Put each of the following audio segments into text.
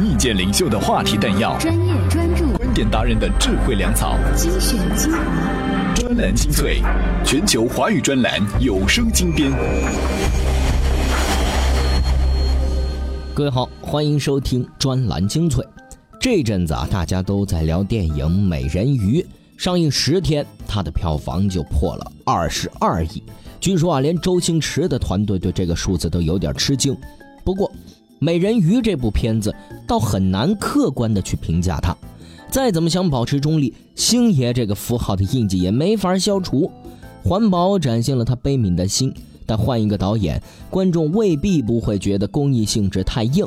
意见领袖的话题弹药，专业专注，观点达人的智慧粮草，精选精华，专栏精粹，全球华语专栏有声精编。各位好，欢迎收听专栏精粹。这阵子啊，大家都在聊电影《美人鱼》，上映十天，它的票房就破了二十二亿。据说啊，连周星驰的团队对这个数字都有点吃惊。不过，《美人鱼》这部片子倒很难客观的去评价它。再怎么想保持中立，星爷这个符号的印记也没法消除。环保展现了他悲悯的心，但换一个导演，观众未必不会觉得公益性质太硬。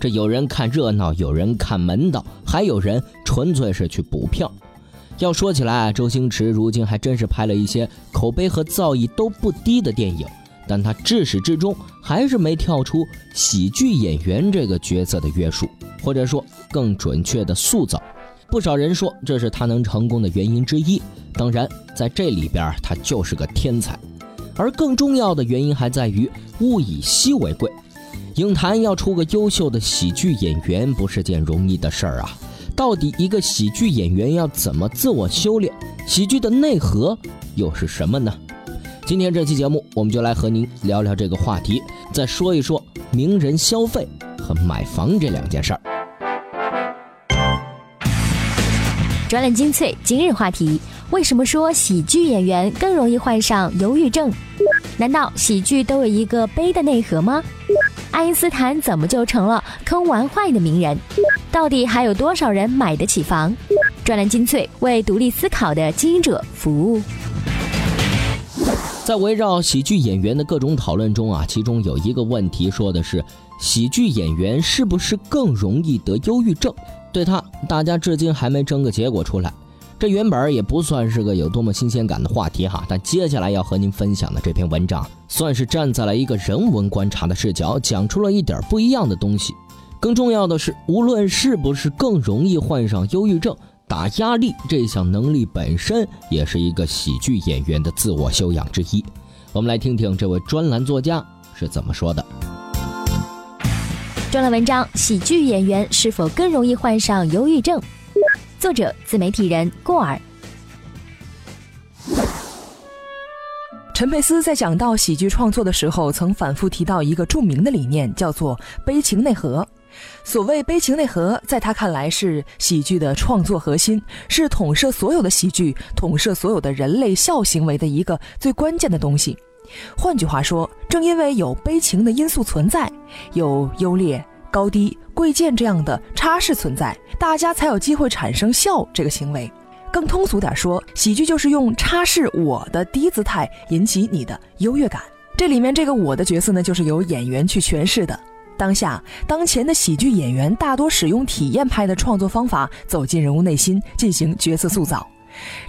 这有人看热闹，有人看门道，还有人纯粹是去补票。要说起来，周星驰如今还真是拍了一些口碑和造诣都不低的电影，但他至始至终还是没跳出喜剧演员这个角色的约束，或者说更准确的塑造。不少人说这是他能成功的原因之一。当然，在这里边他就是个天才。而更重要的原因还在于物以稀为贵。影坛要出个优秀的喜剧演员不是件容易的事儿啊！到底一个喜剧演员要怎么自我修炼？喜剧的内核又是什么呢？今天这期节目，我们就来和您聊聊这个话题，再说一说名人消费和买房这两件事儿。专栏精粹今日话题：为什么说喜剧演员更容易患上忧郁症？难道喜剧都有一个悲的内核吗？爱因斯坦怎么就成了坑玩坏的名人？到底还有多少人买得起房？专栏精粹为独立思考的经营者服务。在围绕喜剧演员的各种讨论中啊，其中有一个问题说的是，喜剧演员是不是更容易得忧郁症？对他，大家至今还没争个结果出来。这原本也不算是个有多么新鲜感的话题哈，但接下来要和您分享的这篇文章，算是站在了一个人文观察的视角，讲出了一点不一样的东西。更重要的是，无论是不是更容易患上忧郁症，打压力这项能力本身也是一个喜剧演员的自我修养之一。我们来听听这位专栏作家是怎么说的。专栏文章：喜剧演员是否更容易患上忧郁症？作者：自媒体人过儿。陈佩斯在讲到喜剧创作的时候，曾反复提到一个著名的理念，叫做“悲情内核”。所谓“悲情内核”，在他看来是喜剧的创作核心，是统摄所有的喜剧、统摄所有的人类笑行为的一个最关键的东西。换句话说，正因为有悲情的因素存在，有优劣。高低贵贱这样的差势存在，大家才有机会产生笑这个行为。更通俗点说，喜剧就是用差势我的低姿态引起你的优越感。这里面这个我的角色呢，就是由演员去诠释的。当下当前的喜剧演员大多使用体验派的创作方法，走进人物内心进行角色塑造。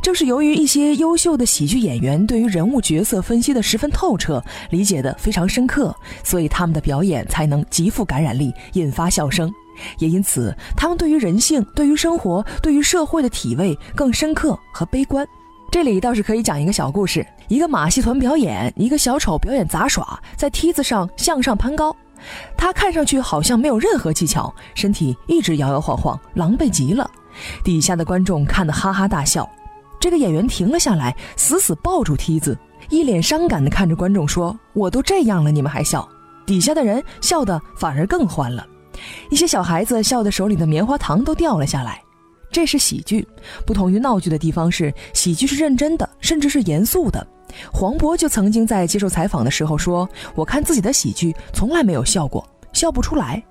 正是由于一些优秀的喜剧演员对于人物角色分析的十分透彻，理解的非常深刻，所以他们的表演才能极富感染力，引发笑声。也因此，他们对于人性、对于生活、对于社会的体味更深刻和悲观。这里倒是可以讲一个小故事：一个马戏团表演，一个小丑表演杂耍，在梯子上向上攀高，他看上去好像没有任何技巧，身体一直摇摇晃晃，狼狈极了。底下的观众看得哈哈大笑，这个演员停了下来，死死抱住梯子，一脸伤感地看着观众说：“我都这样了，你们还笑？”底下的人笑得反而更欢了，一些小孩子笑得手里的棉花糖都掉了下来。这是喜剧，不同于闹剧的地方是，喜剧是认真的，甚至是严肃的。黄渤就曾经在接受采访的时候说：“我看自己的喜剧从来没有笑过，笑不出来。”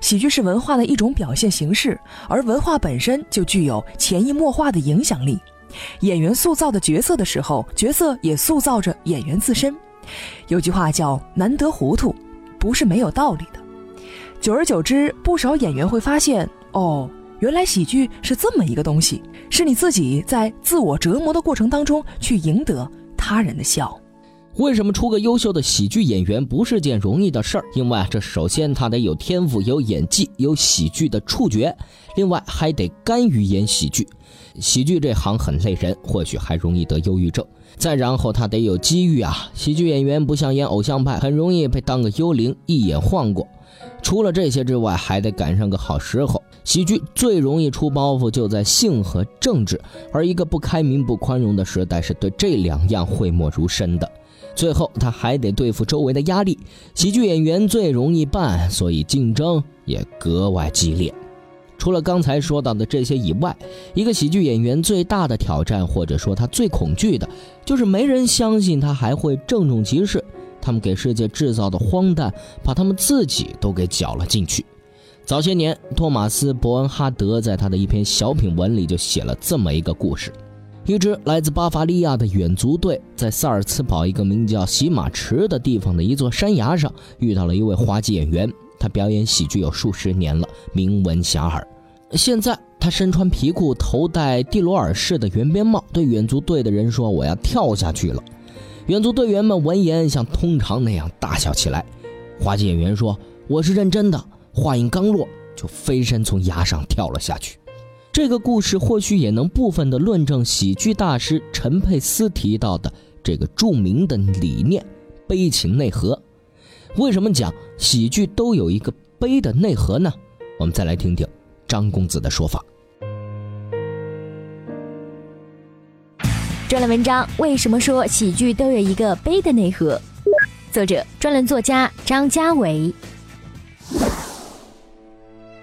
喜剧是文化的一种表现形式，而文化本身就具有潜移默化的影响力。演员塑造的角色的时候，角色也塑造着演员自身。有句话叫“难得糊涂”，不是没有道理的。久而久之，不少演员会发现，哦，原来喜剧是这么一个东西，是你自己在自我折磨的过程当中去赢得他人的笑。为什么出个优秀的喜剧演员不是件容易的事儿？因为这首先他得有天赋、有演技、有喜剧的触觉，另外还得甘于演喜剧。喜剧这行很累人，或许还容易得忧郁症。再然后他得有机遇啊！喜剧演员不像演偶像派，很容易被当个幽灵一眼晃过。除了这些之外，还得赶上个好时候。喜剧最容易出包袱就在性和政治，而一个不开明、不宽容的时代是对这两样讳莫如深的。最后，他还得对付周围的压力。喜剧演员最容易办，所以竞争也格外激烈。除了刚才说到的这些以外，一个喜剧演员最大的挑战，或者说他最恐惧的，就是没人相信他还会郑重其事。他们给世界制造的荒诞，把他们自己都给搅了进去。早些年，托马斯·伯恩哈德在他的一篇小品文里就写了这么一个故事：一支来自巴伐利亚的远足队，在萨尔茨堡一个名叫洗马池的地方的一座山崖上，遇到了一位滑稽演员。他表演喜剧有数十年了，名闻遐迩。现在他身穿皮裤，头戴蒂罗尔式的圆边帽，对远足队的人说：“我要跳下去了。”远足队员们闻言像通常那样大笑起来。滑稽演员说：“我是认真的。”话音刚落，就飞身从崖上跳了下去。这个故事或许也能部分的论证喜剧大师陈佩斯提到的这个著名的理念——悲情内核。为什么讲喜剧都有一个悲的内核呢？我们再来听听张公子的说法。专栏文章：为什么说喜剧都有一个悲的内核？作者：专栏作家张家伟。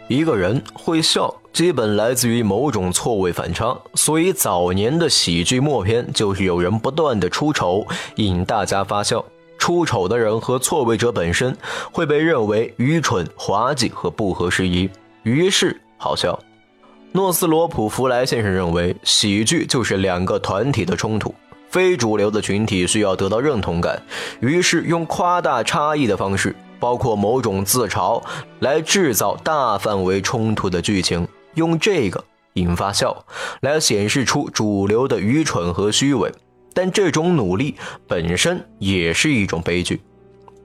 一个人会笑，基本来自于某种错位反差，所以早年的喜剧默片就是有人不断的出丑，引大家发笑。出丑的人和错位者本身会被认为愚蠢、滑稽和不合时宜，于是好笑。诺斯罗普弗莱先生认为，喜剧就是两个团体的冲突，非主流的群体需要得到认同感，于是用夸大差异的方式。包括某种自嘲来制造大范围冲突的剧情，用这个引发笑，来显示出主流的愚蠢和虚伪。但这种努力本身也是一种悲剧，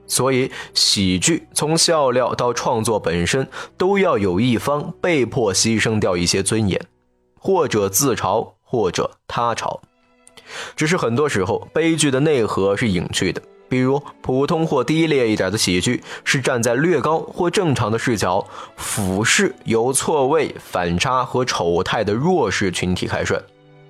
所以喜剧从笑料到创作本身，都要有一方被迫牺牲掉一些尊严，或者自嘲，或者他嘲。只是很多时候，悲剧的内核是隐去的。比如普通或低劣一点的喜剧，是站在略高或正常的视角，俯视有错位、反差和丑态的弱势群体开涮。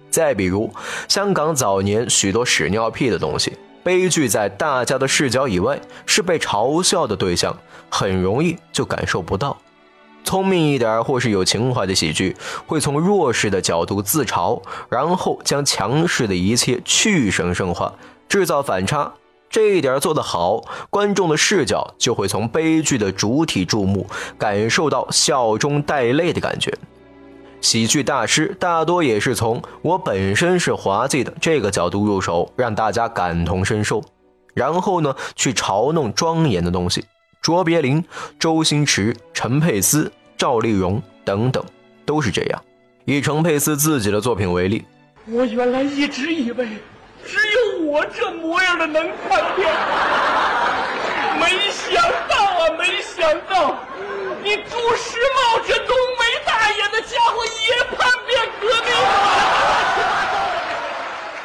再比如香港早年许多屎尿屁的东西，悲剧在大家的视角以外，是被嘲笑的对象，很容易就感受不到。聪明一点或是有情怀的喜剧，会从弱势的角度自嘲，然后将强势的一切去神圣化，制造反差。这一点做得好，观众的视角就会从悲剧的主体注目，感受到笑中带泪的感觉。喜剧大师大多也是从我本身是滑稽的这个角度入手，让大家感同身受，然后呢去嘲弄庄严的东西。卓别林、周星驰、陈佩斯、赵丽蓉等等都是这样。以陈佩斯自己的作品为例，我原来一直以为。只有我这模样的能看片，没想到啊，没想到，你朱时茂这东的家伙也叛变革命了。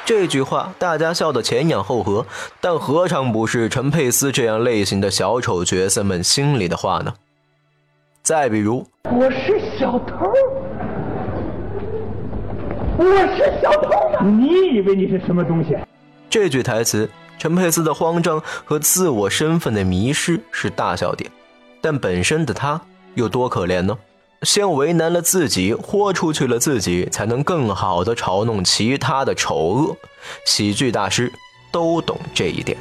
这句话大家笑得前仰后合，但何尝不是陈佩斯这样类型的小丑角色们心里的话呢？再比如，我是小偷。我是小偷你以为你是什么东西？这句台词，陈佩斯的慌张和自我身份的迷失是大笑点，但本身的他有多可怜呢？先为难了自己，豁出去了自己，才能更好的嘲弄其他的丑恶。喜剧大师都懂这一点。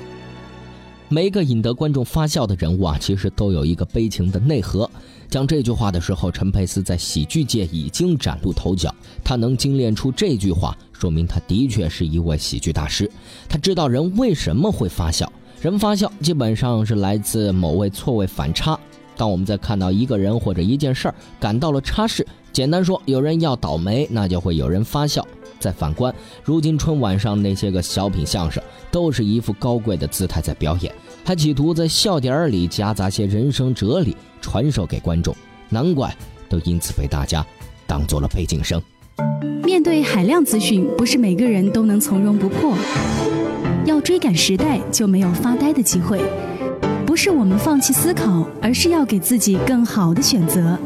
每一个引得观众发笑的人物啊，其实都有一个悲情的内核。讲这句话的时候，陈佩斯在喜剧界已经崭露头角。他能精炼出这句话，说明他的确是一位喜剧大师。他知道人为什么会发笑，人发笑基本上是来自某位错位反差。当我们在看到一个人或者一件事儿感到了差事，简单说，有人要倒霉，那就会有人发笑。再反观如今春晚上那些个小品相声。都是一副高贵的姿态在表演，还企图在笑点里夹杂些人生哲理传授给观众，难怪都因此被大家当做了背景声。面对海量资讯，不是每个人都能从容不迫，要追赶时代，就没有发呆的机会。不是我们放弃思考，而是要给自己更好的选择。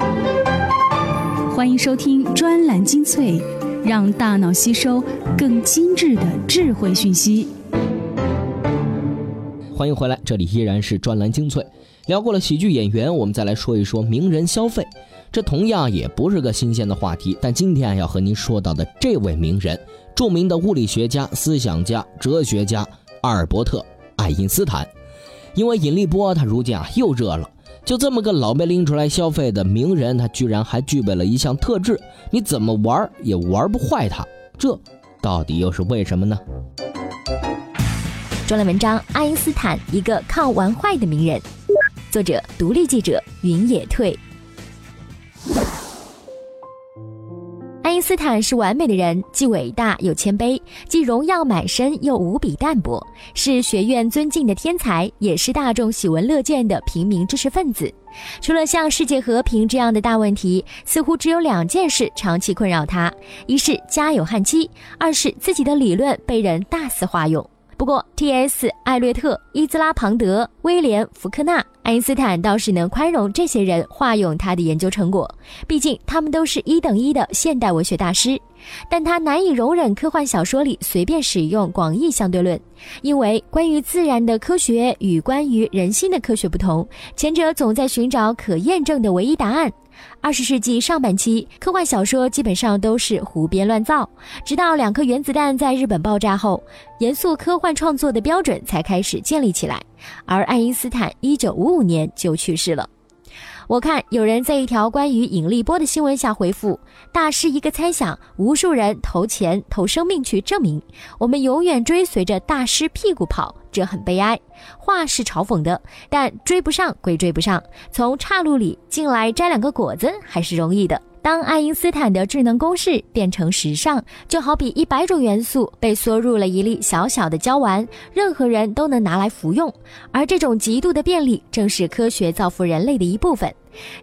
欢迎收听专栏精粹，让大脑吸收更精致的智慧讯息。欢迎回来，这里依然是专栏精粹。聊过了喜剧演员，我们再来说一说名人消费。这同样也不是个新鲜的话题，但今天要和您说到的这位名人，著名的物理学家、思想家、哲学家阿尔伯特·爱因斯坦。因为引力波，它如今啊又热了。就这么个老被拎出来消费的名人，他居然还具备了一项特质，你怎么玩也玩不坏他。这到底又是为什么呢？专栏文章：爱因斯坦，一个靠玩坏的名人。作者：独立记者云野退。爱因斯坦是完美的人，既伟大又谦卑，既荣耀满身又无比淡泊，是学院尊敬的天才，也是大众喜闻乐见的平民知识分子。除了像世界和平这样的大问题，似乎只有两件事长期困扰他：一是家有悍妻，二是自己的理论被人大肆化用。不过，T.S. 艾略特、伊兹拉庞德、威廉福克纳、爱因斯坦倒是能宽容这些人化用他的研究成果，毕竟他们都是一等一的现代文学大师。但他难以容忍科幻小说里随便使用广义相对论，因为关于自然的科学与关于人心的科学不同，前者总在寻找可验证的唯一答案。二十世纪上半期，科幻小说基本上都是胡编乱造，直到两颗原子弹在日本爆炸后，严肃科幻创作的标准才开始建立起来。而爱因斯坦一九五五年就去世了。我看有人在一条关于引力波的新闻下回复：“大师一个猜想，无数人投钱投生命去证明，我们永远追随着大师屁股跑，这很悲哀。”话是嘲讽的，但追不上归追不上，从岔路里进来摘两个果子还是容易的。当爱因斯坦的智能公式变成时尚，就好比一百种元素被缩入了一粒小小的胶丸，任何人都能拿来服用。而这种极度的便利，正是科学造福人类的一部分。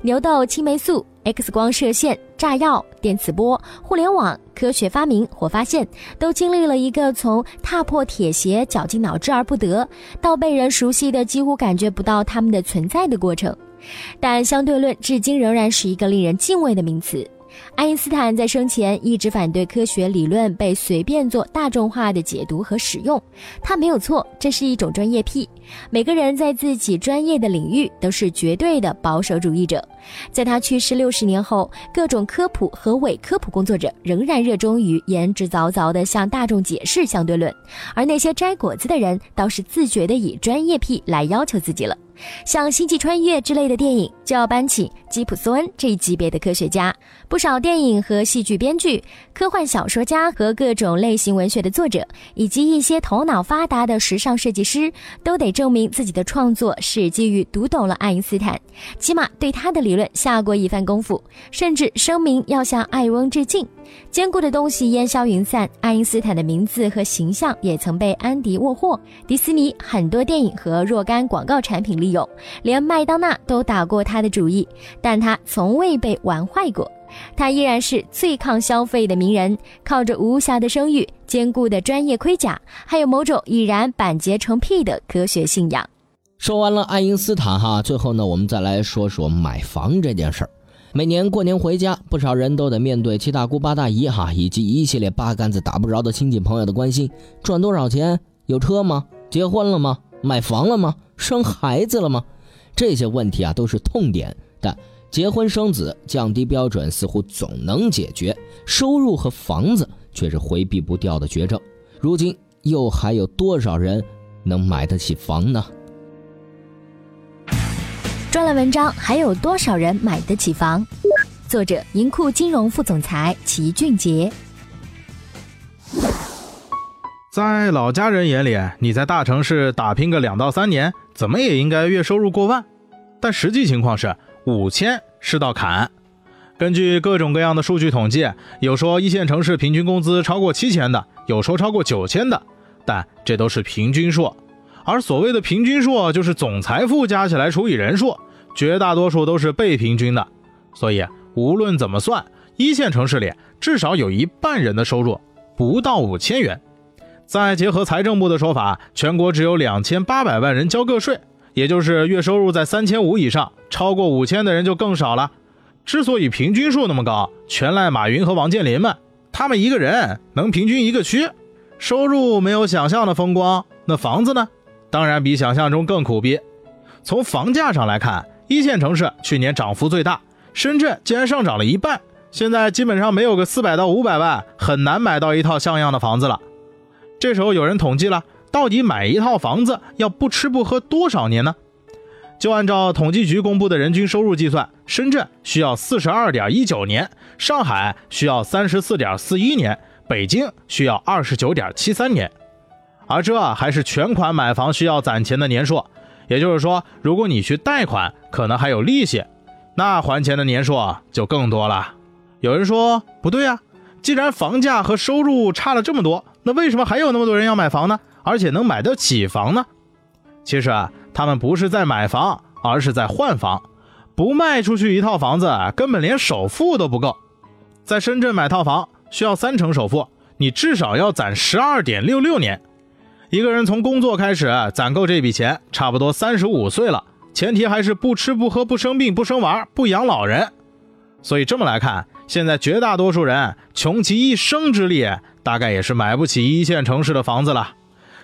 牛痘、青霉素、X 光射线、炸药、电磁波、互联网、科学发明或发现，都经历了一个从踏破铁鞋、绞尽脑汁而不得，到被人熟悉的几乎感觉不到它们的存在的过程。但相对论至今仍然是一个令人敬畏的名词。爱因斯坦在生前一直反对科学理论被随便做大众化的解读和使用，他没有错，这是一种专业癖。每个人在自己专业的领域都是绝对的保守主义者。在他去世六十年后，各种科普和伪科普工作者仍然热衷于言之凿凿地向大众解释相对论，而那些摘果子的人倒是自觉地以专业癖来要求自己了。像《星际穿越》之类的电影，就要搬起吉普斯恩这一级别的科学家。不少电影和戏剧编剧、科幻小说家和各种类型文学的作者，以及一些头脑发达的时尚设计师，都得证明自己的创作是基于读懂了爱因斯坦，起码对他的理论下过一番功夫，甚至声明要向艾翁致敬。坚固的东西烟消云散，爱因斯坦的名字和形象也曾被安迪沃霍、迪士尼很多电影和若干广告产品利用，连麦当娜都打过他的主意，但他从未被玩坏过。他依然是最抗消费的名人，靠着无瑕的声誉、坚固的专业盔甲，还有某种已然板结成癖的科学信仰。说完了爱因斯坦哈，最后呢，我们再来说说买房这件事儿。每年过年回家，不少人都得面对七大姑八大姨哈，以及一系列八竿子打不着的亲戚朋友的关心：赚多少钱？有车吗？结婚了吗？买房了吗？生孩子了吗？这些问题啊都是痛点，但结婚生子、降低标准似乎总能解决，收入和房子却是回避不掉的绝症。如今又还有多少人能买得起房呢？专栏文章还有多少人买得起房？作者：银库金融副总裁齐俊杰。在老家人眼里，你在大城市打拼个两到三年，怎么也应该月收入过万。但实际情况是，五千是道坎。根据各种各样的数据统计，有说一线城市平均工资超过七千的，有说超过九千的，但这都是平均数。而所谓的平均数，就是总财富加起来除以人数，绝大多数都是被平均的。所以无论怎么算，一线城市里至少有一半人的收入不到五千元。再结合财政部的说法，全国只有两千八百万人交个税，也就是月收入在三千五以上，超过五千的人就更少了。之所以平均数那么高，全赖马云和王健林们，他们一个人能平均一个区，收入没有想象的风光。那房子呢？当然比想象中更苦逼。从房价上来看，一线城市去年涨幅最大，深圳竟然上涨了一半。现在基本上没有个四百到五百万，很难买到一套像样的房子了。这时候有人统计了，到底买一套房子要不吃不喝多少年呢？就按照统计局公布的人均收入计算，深圳需要四十二点一九年，上海需要三十四点四一年，北京需要二十九点七三年。而这还是全款买房需要攒钱的年数，也就是说，如果你去贷款，可能还有利息，那还钱的年数就更多了。有人说不对啊，既然房价和收入差了这么多，那为什么还有那么多人要买房呢？而且能买得起房呢？其实啊，他们不是在买房，而是在换房。不卖出去一套房子，根本连首付都不够。在深圳买套房需要三成首付，你至少要攒十二点六六年。一个人从工作开始攒够这笔钱，差不多三十五岁了。前提还是不吃不喝不生病不生娃不养老人。所以这么来看。现在绝大多数人穷其一生之力，大概也是买不起一线城市的房子了。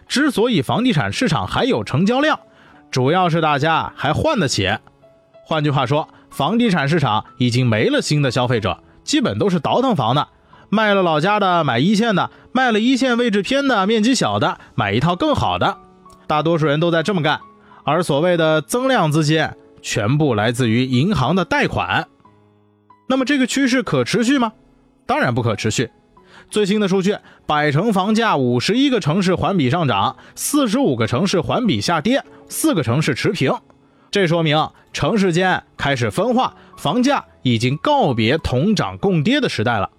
之所以房地产市场还有成交量，主要是大家还换得起。换句话说，房地产市场已经没了新的消费者，基本都是倒腾房的，卖了老家的买一线的，卖了一线位置偏的面积小的买一套更好的。大多数人都在这么干，而所谓的增量资金，全部来自于银行的贷款。那么这个趋势可持续吗？当然不可持续。最新的数据，百城房价五十一个城市环比上涨，四十五个城市环比下跌，四个城市持平。这说明城市间开始分化，房价已经告别同涨共跌的时代了。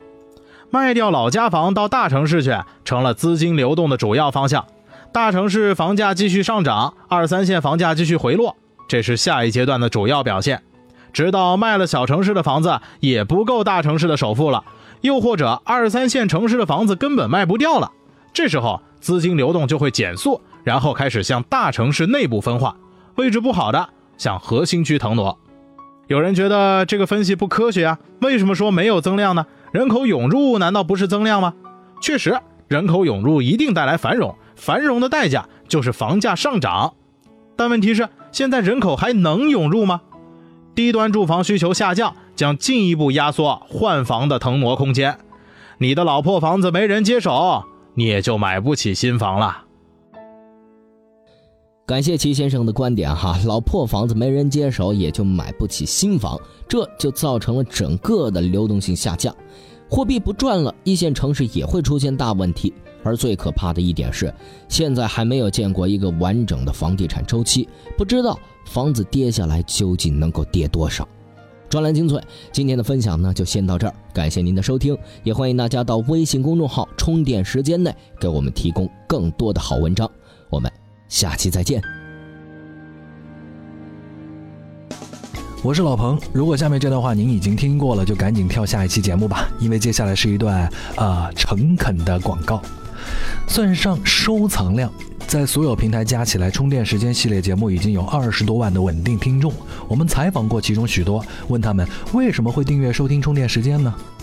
卖掉老家房到大城市去，成了资金流动的主要方向。大城市房价继续上涨，二三线房价继续回落，这是下一阶段的主要表现。直到卖了小城市的房子也不够大城市的首付了，又或者二三线城市的房子根本卖不掉了，这时候资金流动就会减速，然后开始向大城市内部分化，位置不好的向核心区腾挪。有人觉得这个分析不科学啊？为什么说没有增量呢？人口涌入难道不是增量吗？确实，人口涌入一定带来繁荣，繁荣的代价就是房价上涨。但问题是，现在人口还能涌入吗？低端住房需求下降，将进一步压缩换房的腾挪空间。你的老破房子没人接手，你也就买不起新房了。感谢齐先生的观点哈，老破房子没人接手，也就买不起新房，这就造成了整个的流动性下降，货币不转了，一线城市也会出现大问题。而最可怕的一点是，现在还没有见过一个完整的房地产周期，不知道房子跌下来究竟能够跌多少。专栏精粹，今天的分享呢就先到这儿，感谢您的收听，也欢迎大家到微信公众号“充电时间”内给我们提供更多的好文章。我们下期再见。我是老彭，如果下面这段话您已经听过了，就赶紧跳下一期节目吧，因为接下来是一段啊诚恳的广告。算上收藏量，在所有平台加起来，充电时间系列节目已经有二十多万的稳定听众。我们采访过其中许多，问他们为什么会订阅收听充电时间呢？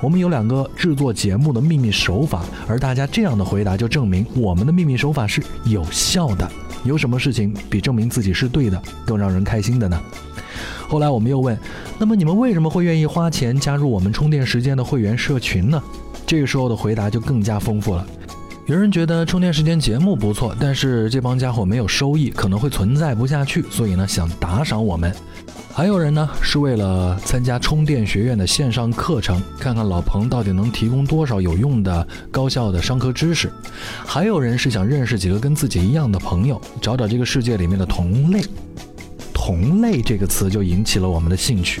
我们有两个制作节目的秘密手法，而大家这样的回答就证明我们的秘密手法是有效的。有什么事情比证明自己是对的更让人开心的呢？后来我们又问，那么你们为什么会愿意花钱加入我们充电时间的会员社群呢？这个时候的回答就更加丰富了。有人觉得充电时间节目不错，但是这帮家伙没有收益，可能会存在不下去，所以呢想打赏我们。还有人呢，是为了参加充电学院的线上课程，看看老彭到底能提供多少有用的、高效的商科知识；还有人是想认识几个跟自己一样的朋友，找找这个世界里面的同类。同类这个词就引起了我们的兴趣。